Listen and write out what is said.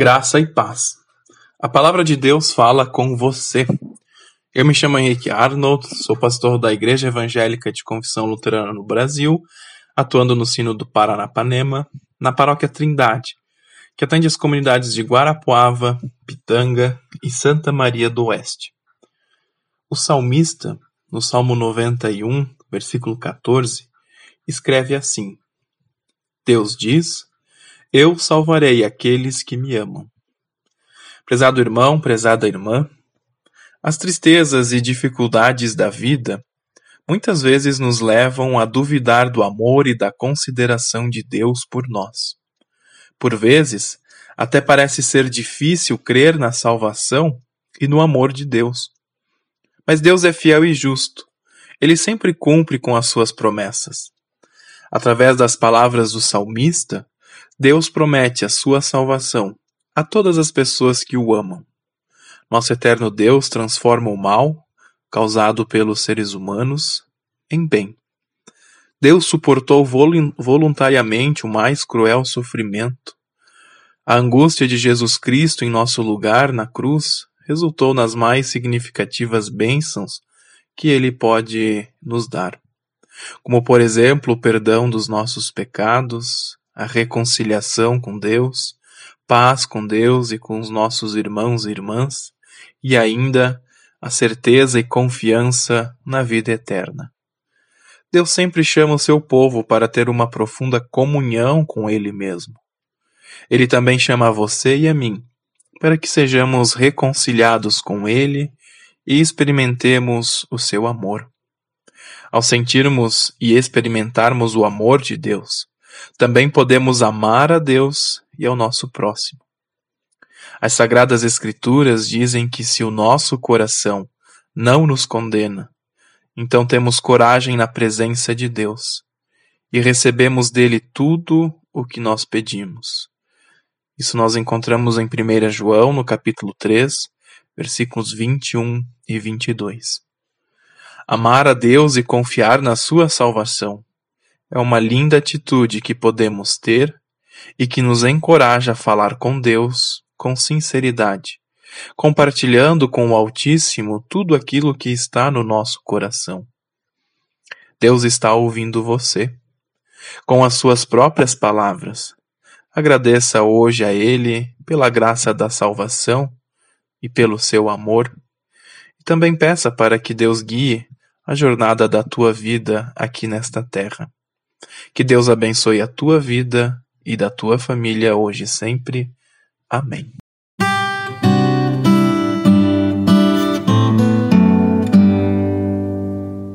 Graça e paz. A palavra de Deus fala com você. Eu me chamo Henrique Arnold, sou pastor da Igreja Evangélica de Confissão Luterana no Brasil, atuando no Sino do Paranapanema, na Paróquia Trindade, que atende as comunidades de Guarapuava, Pitanga e Santa Maria do Oeste. O salmista, no Salmo 91, versículo 14, escreve assim: Deus diz eu salvarei aqueles que me amam. Prezado irmão, prezada irmã, as tristezas e dificuldades da vida muitas vezes nos levam a duvidar do amor e da consideração de Deus por nós. Por vezes, até parece ser difícil crer na salvação e no amor de Deus. Mas Deus é fiel e justo. Ele sempre cumpre com as suas promessas. Através das palavras do salmista, Deus promete a sua salvação a todas as pessoas que o amam. Nosso eterno Deus transforma o mal, causado pelos seres humanos, em bem. Deus suportou voluntariamente o mais cruel sofrimento. A angústia de Jesus Cristo em nosso lugar na cruz resultou nas mais significativas bênçãos que ele pode nos dar, como por exemplo o perdão dos nossos pecados, a reconciliação com Deus, paz com Deus e com os nossos irmãos e irmãs, e ainda a certeza e confiança na vida eterna. Deus sempre chama o seu povo para ter uma profunda comunhão com Ele mesmo. Ele também chama você e a mim para que sejamos reconciliados com Ele e experimentemos o seu amor. Ao sentirmos e experimentarmos o amor de Deus, também podemos amar a Deus e ao nosso próximo. As Sagradas Escrituras dizem que se o nosso coração não nos condena, então temos coragem na presença de Deus e recebemos dele tudo o que nós pedimos. Isso nós encontramos em 1 João, no capítulo 3, versículos 21 e 22. Amar a Deus e confiar na sua salvação é uma linda atitude que podemos ter e que nos encoraja a falar com Deus com sinceridade, compartilhando com o Altíssimo tudo aquilo que está no nosso coração. Deus está ouvindo você. Com as suas próprias palavras, agradeça hoje a Ele pela graça da salvação e pelo seu amor. E também peça para que Deus guie a jornada da tua vida aqui nesta terra. Que Deus abençoe a tua vida e da tua família hoje e sempre. Amém.